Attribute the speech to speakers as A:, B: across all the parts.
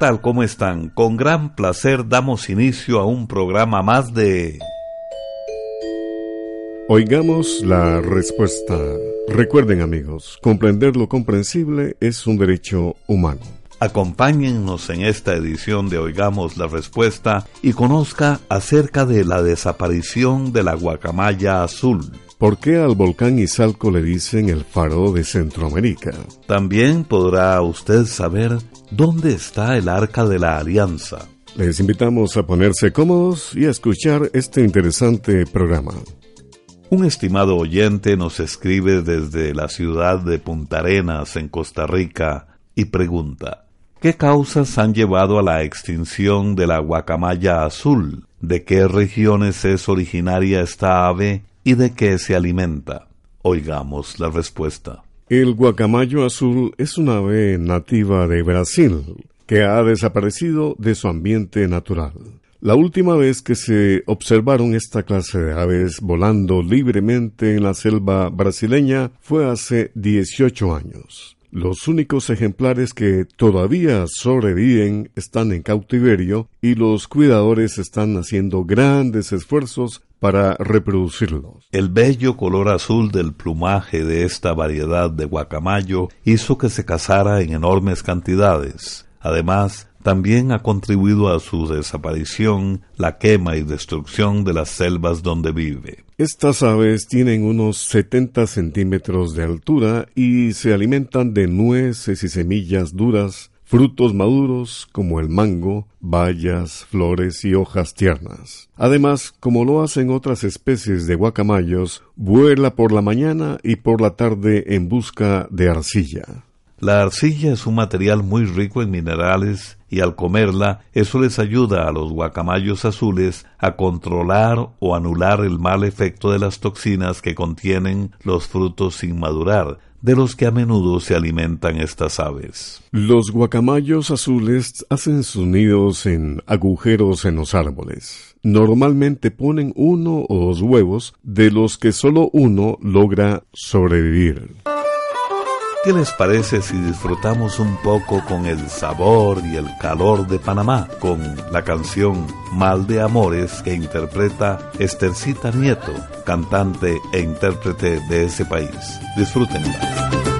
A: ¿Qué tal? ¿Cómo están? Con gran placer damos inicio a un programa más de...
B: Oigamos la respuesta. Recuerden amigos, comprender lo comprensible es un derecho humano.
A: Acompáñennos en esta edición de Oigamos la Respuesta y conozca acerca de la desaparición de la guacamaya azul.
B: ¿Por qué al volcán Izalco le dicen el faro de Centroamérica?
A: También podrá usted saber dónde está el Arca de la Alianza.
B: Les invitamos a ponerse cómodos y a escuchar este interesante programa.
A: Un estimado oyente nos escribe desde la ciudad de Punta Arenas, en Costa Rica, y pregunta, ¿Qué causas han llevado a la extinción de la guacamaya azul? ¿De qué regiones es originaria esta ave y de qué se alimenta? Oigamos la respuesta.
B: El guacamayo azul es una ave nativa de Brasil que ha desaparecido de su ambiente natural. La última vez que se observaron esta clase de aves volando libremente en la selva brasileña fue hace 18 años. Los únicos ejemplares que todavía sobreviven están en cautiverio y los cuidadores están haciendo grandes esfuerzos para reproducirlos.
A: El bello color azul del plumaje de esta variedad de guacamayo hizo que se cazara en enormes cantidades. Además, también ha contribuido a su desaparición la quema y destrucción de las selvas donde vive.
B: Estas aves tienen unos 70 centímetros de altura y se alimentan de nueces y semillas duras, frutos maduros como el mango, bayas, flores y hojas tiernas. Además, como lo hacen otras especies de guacamayos, vuela por la mañana y por la tarde en busca de arcilla.
A: La arcilla es un material muy rico en minerales y al comerla eso les ayuda a los guacamayos azules a controlar o anular el mal efecto de las toxinas que contienen los frutos sin madurar, de los que a menudo se alimentan estas aves.
B: Los guacamayos azules hacen sus nidos en agujeros en los árboles. Normalmente ponen uno o dos huevos, de los que solo uno logra sobrevivir.
A: ¿Qué les parece si disfrutamos un poco con el sabor y el calor de Panamá con la canción Mal de Amores que interpreta Estercita Nieto, cantante e intérprete de ese país? Disfrútenla.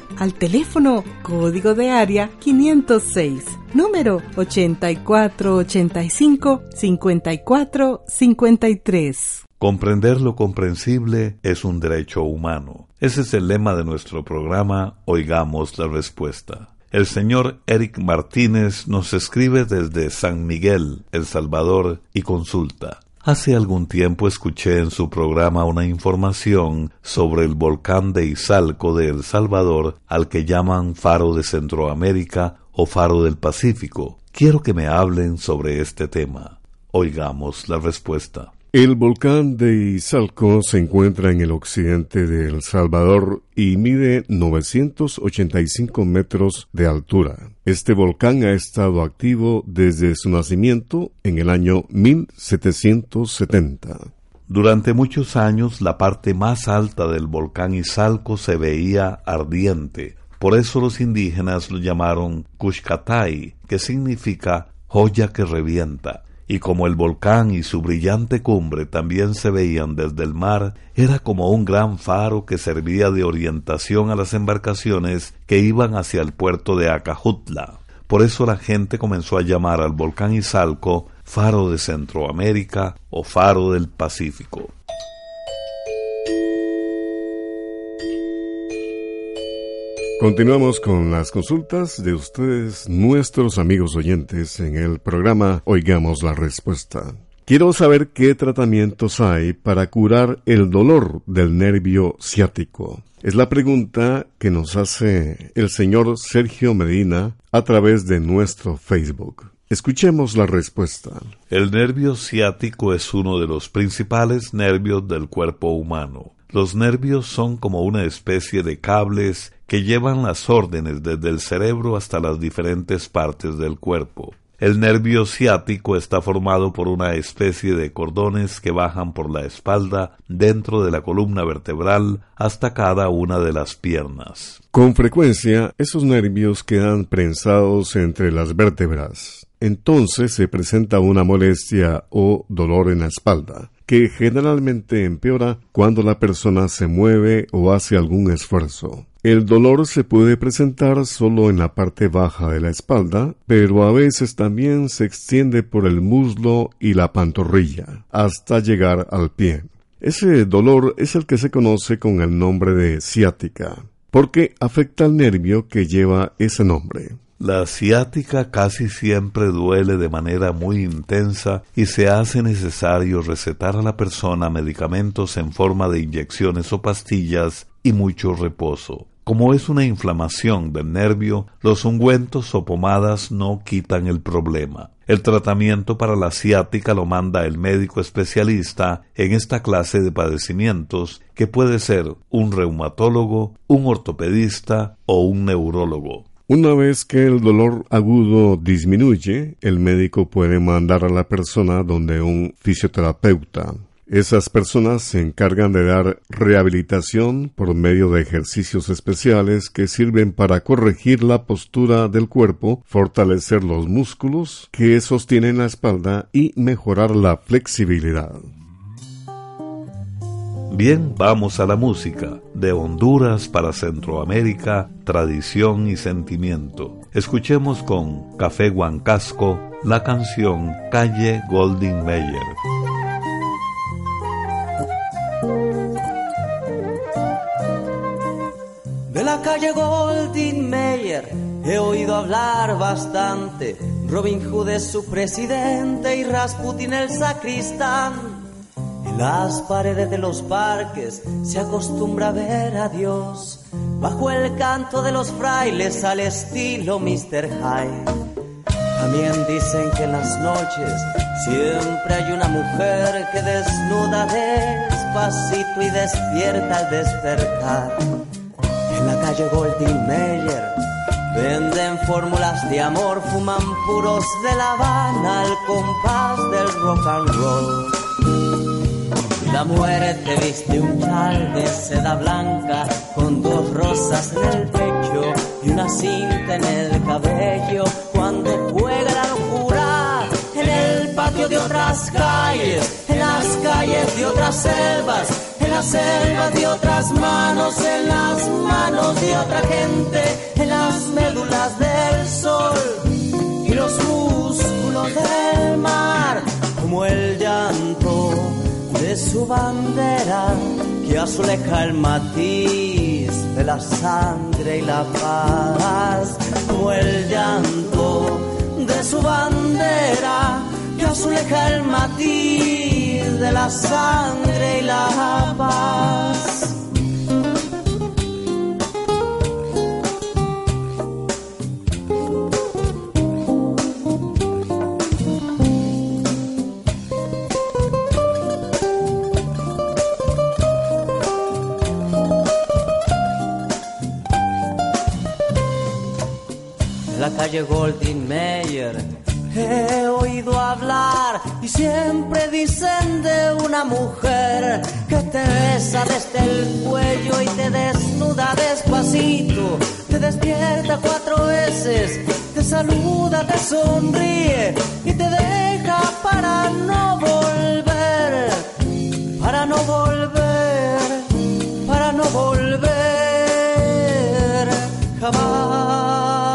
C: al teléfono código de área 506, número 8485-5453.
A: Comprender lo comprensible es un derecho humano. Ese es el lema de nuestro programa Oigamos la Respuesta. El señor Eric Martínez nos escribe desde San Miguel, El Salvador, y consulta. Hace algún tiempo escuché en su programa una información sobre el volcán de Izalco de El Salvador, al que llaman Faro de Centroamérica o Faro del Pacífico. Quiero que me hablen sobre este tema. Oigamos la respuesta.
B: El volcán de Izalco se encuentra en el occidente de El Salvador y mide 985 metros de altura. Este volcán ha estado activo desde su nacimiento en el año 1770.
A: Durante muchos años la parte más alta del volcán Izalco se veía ardiente. Por eso los indígenas lo llamaron Kushkatai, que significa joya que revienta y como el volcán y su brillante cumbre también se veían desde el mar, era como un gran faro que servía de orientación a las embarcaciones que iban hacia el puerto de Acajutla. Por eso la gente comenzó a llamar al volcán Izalco faro de Centroamérica o faro del Pacífico.
B: Continuamos con las consultas de ustedes, nuestros amigos oyentes, en el programa Oigamos la Respuesta. Quiero saber qué tratamientos hay para curar el dolor del nervio ciático. Es la pregunta que nos hace el señor Sergio Medina a través de nuestro Facebook. Escuchemos la respuesta.
A: El nervio ciático es uno de los principales nervios del cuerpo humano. Los nervios son como una especie de cables que llevan las órdenes desde el cerebro hasta las diferentes partes del cuerpo. El nervio ciático está formado por una especie de cordones que bajan por la espalda dentro de la columna vertebral hasta cada una de las piernas.
B: Con frecuencia, esos nervios quedan prensados entre las vértebras. Entonces se presenta una molestia o dolor en la espalda, que generalmente empeora cuando la persona se mueve o hace algún esfuerzo. El dolor se puede presentar solo en la parte baja de la espalda, pero a veces también se extiende por el muslo y la pantorrilla, hasta llegar al pie. Ese dolor es el que se conoce con el nombre de ciática, porque afecta al nervio que lleva ese nombre.
A: La ciática casi siempre duele de manera muy intensa y se hace necesario recetar a la persona medicamentos en forma de inyecciones o pastillas y mucho reposo. Como es una inflamación del nervio, los ungüentos o pomadas no quitan el problema. El tratamiento para la ciática lo manda el médico especialista en esta clase de padecimientos, que puede ser un reumatólogo, un ortopedista o un neurólogo.
B: Una vez que el dolor agudo disminuye, el médico puede mandar a la persona donde un fisioterapeuta esas personas se encargan de dar rehabilitación por medio de ejercicios especiales que sirven para corregir la postura del cuerpo, fortalecer los músculos que sostienen la espalda y mejorar la flexibilidad.
A: Bien, vamos a la música. De Honduras para Centroamérica, tradición y sentimiento. Escuchemos con Café Huancasco la canción Calle Golding Meyer.
D: calle Goldin Mayer he oído hablar bastante. Robin Hood es su presidente y Rasputin el sacristán. En las paredes de los parques se acostumbra a ver a Dios bajo el canto de los frailes al estilo Mr. Hyde. También dicen que en las noches siempre hay una mujer que desnuda despacito y despierta al despertar en la calle Golding Meyer Venden fórmulas de amor, fuman puros de La Habana al compás del rock and roll. La muerte viste un chal de seda blanca con dos rosas en el pecho y una cinta en el cabello cuando juega la locura en el patio de otras calles, en las calles de otras selvas, en las selvas de otras manos, en las manos de otra gente, en las médulas del sol y los músculos del mar, como el llanto de su bandera que azuleja el matiz de la sangre y la paz, como el llanto de su bandera que azuleja el matiz de la sangre y la paz. la calle Goldin Mayer. He oído hablar siempre dicen de una mujer que te besa desde el cuello y te desnuda despacito, te despierta cuatro veces, te saluda, te sonríe y te deja para no volver, para no volver, para no volver jamás.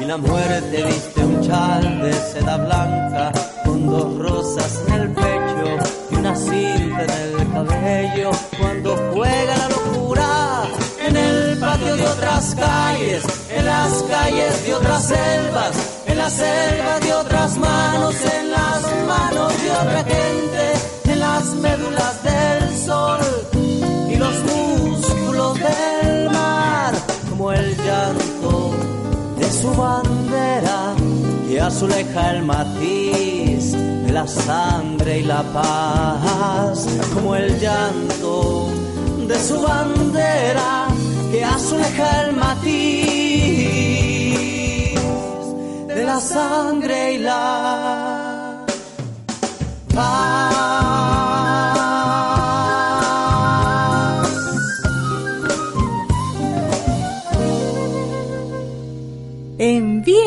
D: Y la muerte viste un chal de seda blanca con dos rosas en el pecho y una cinta en el cabello. Cuando juega la locura en el patio de otras calles, en las calles de otras selvas, en las selvas de otras manos, en las manos de otra gente, en las médulas del sol y los músculos del mar, como el llanto de su bandera que azuleja el matiz de la sangre y la paz, como el llanto de su bandera que azuleja el matiz de la sangre y la paz.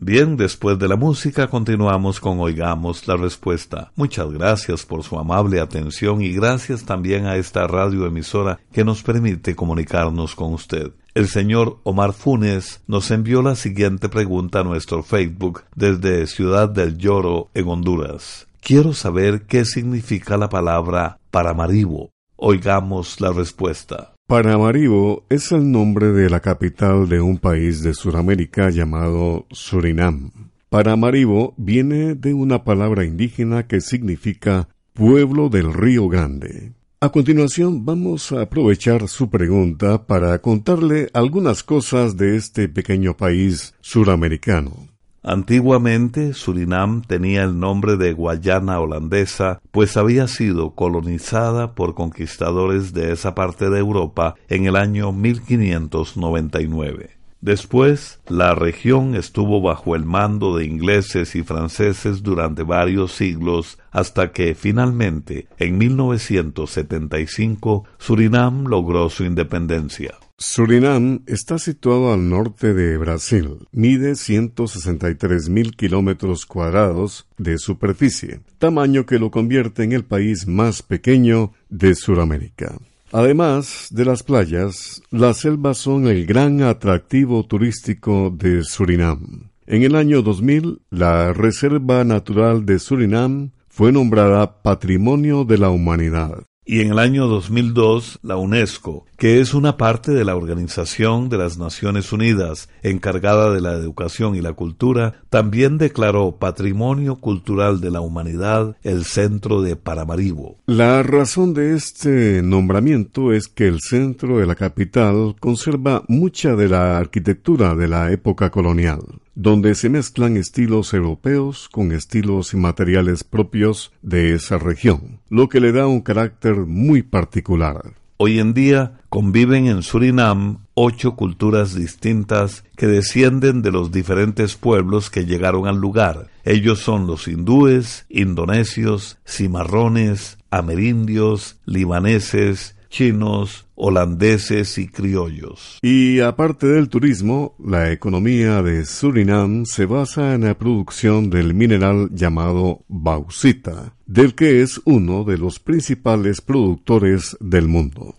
A: Bien, después de la música continuamos con Oigamos la Respuesta. Muchas gracias por su amable atención y gracias también a esta radioemisora que nos permite comunicarnos con usted. El señor Omar Funes nos envió la siguiente pregunta a nuestro Facebook desde Ciudad del Lloro, en Honduras. Quiero saber qué significa la palabra Paramaribo. Oigamos la respuesta.
B: Paramaribo es el nombre de la capital de un país de Sudamérica llamado Surinam. Paramaribo viene de una palabra indígena que significa pueblo del río grande. A continuación vamos a aprovechar su pregunta para contarle algunas cosas de este pequeño país suramericano.
A: Antiguamente Surinam tenía el nombre de Guayana holandesa, pues había sido colonizada por conquistadores de esa parte de Europa en el año 1599. Después, la región estuvo bajo el mando de ingleses y franceses durante varios siglos hasta que finalmente, en 1975, Surinam logró su independencia.
B: Surinam está situado al norte de Brasil. Mide 163 mil kilómetros cuadrados de superficie, tamaño que lo convierte en el país más pequeño de Sudamérica. Además de las playas, las selvas son el gran atractivo turístico de Surinam. En el año 2000, la Reserva Natural de Surinam fue nombrada Patrimonio de la Humanidad.
A: Y en el año 2002 la UNESCO, que es una parte de la Organización de las Naciones Unidas encargada de la educación y la cultura, también declaró Patrimonio Cultural de la Humanidad el centro de Paramaribo.
B: La razón de este nombramiento es que el centro de la capital conserva mucha de la arquitectura de la época colonial donde se mezclan estilos europeos con estilos y materiales propios de esa región, lo que le da un carácter muy particular.
A: Hoy en día conviven en Surinam ocho culturas distintas que descienden de los diferentes pueblos que llegaron al lugar. Ellos son los hindúes, indonesios, cimarrones, amerindios, libaneses, chinos, holandeses y criollos.
B: Y aparte del turismo, la economía de Surinam se basa en la producción del mineral llamado bauxita, del que es uno de los principales productores del mundo.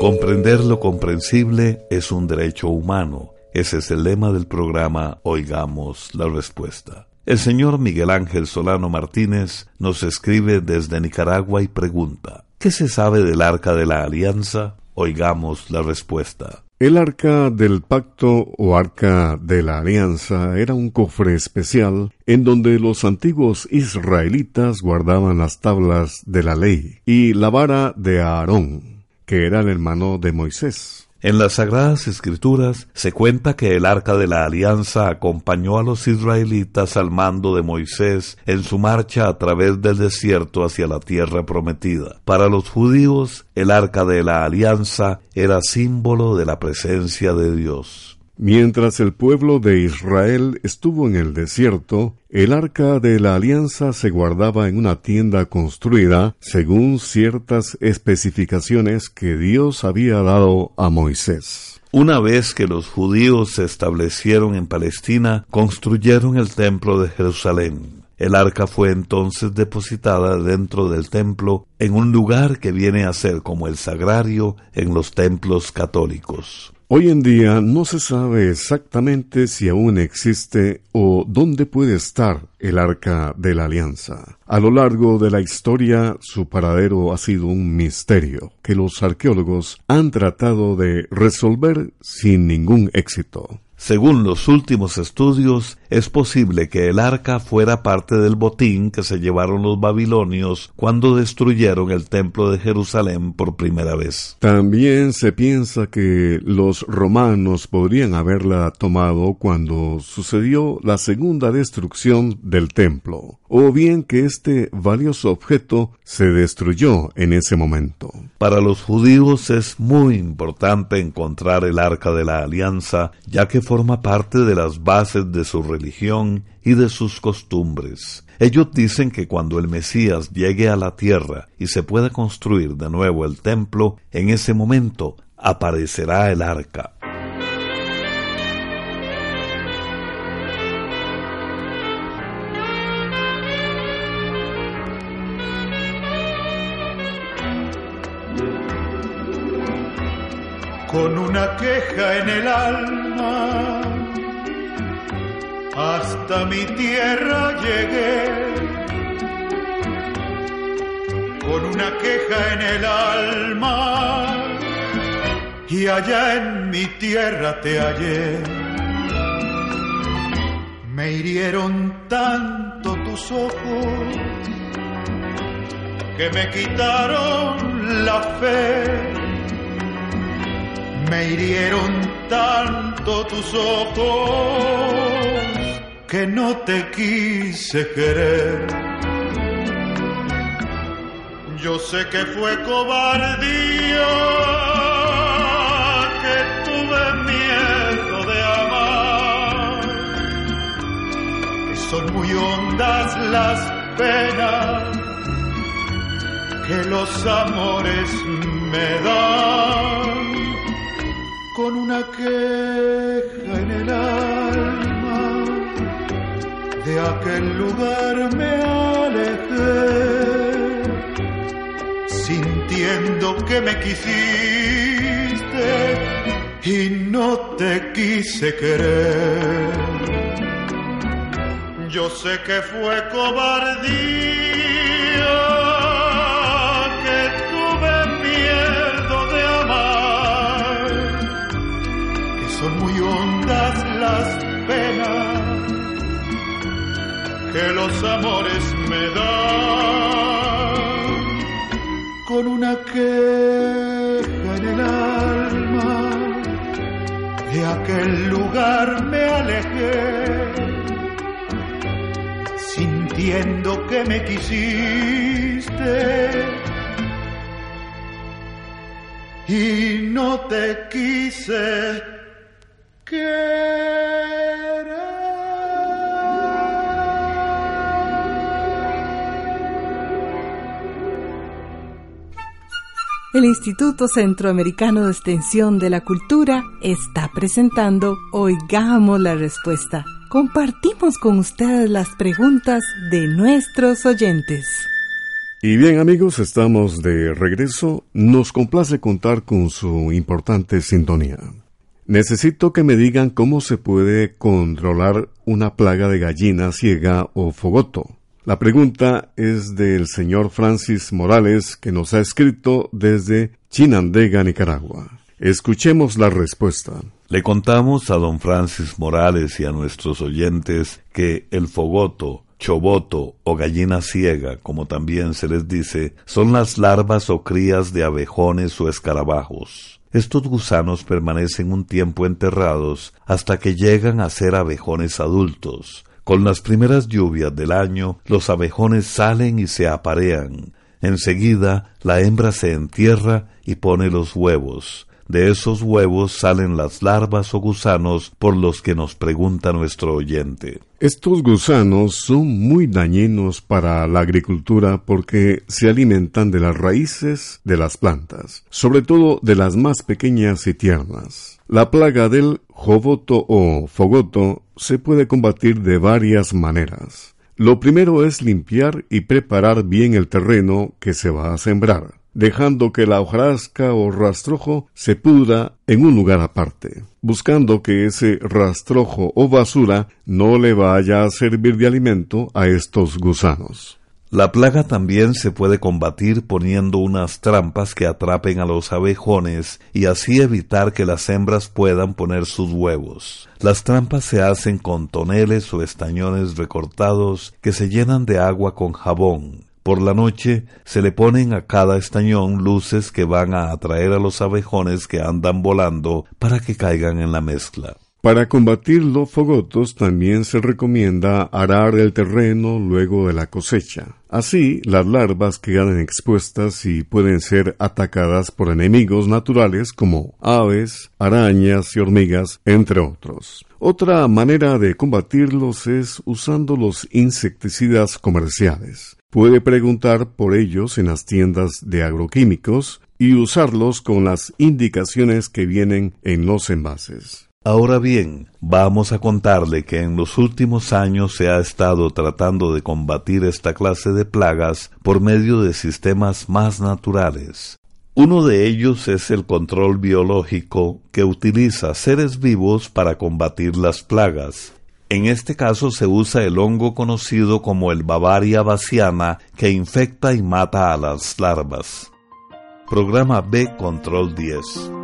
A: Comprender lo comprensible es un derecho humano. Ese es el lema del programa Oigamos la Respuesta. El señor Miguel Ángel Solano Martínez nos escribe desde Nicaragua y pregunta, ¿qué se sabe del Arca de la Alianza? Oigamos la respuesta.
B: El arca del pacto o arca de la alianza era un cofre especial en donde los antiguos israelitas guardaban las tablas de la ley y la vara de Aarón, que era el hermano de Moisés.
A: En las Sagradas Escrituras se cuenta que el arca de la alianza acompañó a los israelitas al mando de Moisés en su marcha a través del desierto hacia la tierra prometida. Para los judíos, el arca de la alianza era símbolo de la presencia de Dios.
B: Mientras el pueblo de Israel estuvo en el desierto, el arca de la alianza se guardaba en una tienda construida según ciertas especificaciones que Dios había dado a Moisés.
A: Una vez que los judíos se establecieron en Palestina, construyeron el templo de Jerusalén. El arca fue entonces depositada dentro del templo en un lugar que viene a ser como el sagrario en los templos católicos.
B: Hoy en día no se sabe exactamente si aún existe o dónde puede estar el arca de la alianza. A lo largo de la historia su paradero ha sido un misterio que los arqueólogos han tratado de resolver sin ningún éxito.
A: Según los últimos estudios, es posible que el arca fuera parte del botín que se llevaron los babilonios cuando destruyeron el templo de Jerusalén por primera vez.
B: También se piensa que los romanos podrían haberla tomado cuando sucedió la segunda destrucción del templo, o bien que este valioso objeto se destruyó en ese momento.
A: Para los judíos es muy importante encontrar el arca de la alianza, ya que forma parte de las bases de su y de sus costumbres. Ellos dicen que cuando el Mesías llegue a la tierra y se pueda construir de nuevo el templo, en ese momento aparecerá el arca.
E: con una queja en el alma. Hasta mi tierra llegué, con una queja en el alma, y allá en mi tierra te hallé. Me hirieron tanto tus ojos que me quitaron la fe. Me hirieron tanto tus ojos que no te quise querer. Yo sé que fue cobardía, que tuve miedo de amar, que son muy hondas las penas que los amores me dan con una queja en el alma. De aquel lugar me alejé, sintiendo que me quisiste y no te quise querer. Yo sé que fue cobardía, que tuve miedo de amar, que son muy hondas las que los amores me dan. Con una queja en el alma, de aquel lugar me alejé sintiendo que me quisiste y no te quise querer.
C: El Instituto Centroamericano de Extensión de la Cultura está presentando Oigamos la Respuesta compartimos con ustedes las preguntas de nuestros oyentes.
B: Y bien amigos, estamos de regreso. Nos complace contar con su importante sintonía. Necesito que me digan cómo se puede controlar una plaga de gallina ciega o fogoto. La pregunta es del señor Francis Morales, que nos ha escrito desde Chinandega, Nicaragua. Escuchemos la respuesta.
A: Le contamos a don Francis Morales y a nuestros oyentes que el fogoto, choboto o gallina ciega, como también se les dice, son las larvas o crías de abejones o escarabajos. Estos gusanos permanecen un tiempo enterrados hasta que llegan a ser abejones adultos. Con las primeras lluvias del año, los abejones salen y se aparean. Enseguida, la hembra se entierra y pone los huevos. De esos huevos salen las larvas o gusanos por los que nos pregunta nuestro oyente.
B: Estos gusanos son muy dañinos para la agricultura porque se alimentan de las raíces de las plantas, sobre todo de las más pequeñas y tiernas. La plaga del jovoto o fogoto se puede combatir de varias maneras. Lo primero es limpiar y preparar bien el terreno que se va a sembrar dejando que la hojarasca o rastrojo se pudra en un lugar aparte, buscando que ese rastrojo o basura no le vaya a servir de alimento a estos gusanos.
A: La plaga también se puede combatir poniendo unas trampas que atrapen a los abejones y así evitar que las hembras puedan poner sus huevos. Las trampas se hacen con toneles o estañones recortados que se llenan de agua con jabón. Por la noche se le ponen a cada estañón luces que van a atraer a los abejones que andan volando para que caigan en la mezcla.
B: Para combatir los fogotos también se recomienda arar el terreno luego de la cosecha. Así, las larvas quedan expuestas y pueden ser atacadas por enemigos naturales como aves, arañas y hormigas, entre otros. Otra manera de combatirlos es usando los insecticidas comerciales. Puede preguntar por ellos en las tiendas de agroquímicos y usarlos con las indicaciones que vienen en los envases.
A: Ahora bien, vamos a contarle que en los últimos años se ha estado tratando de combatir esta clase de plagas por medio de sistemas más naturales. Uno de ellos es el control biológico que utiliza seres vivos para combatir las plagas, en este caso se usa el hongo conocido como el Bavaria baciana que infecta y mata a las larvas. Programa B Control 10.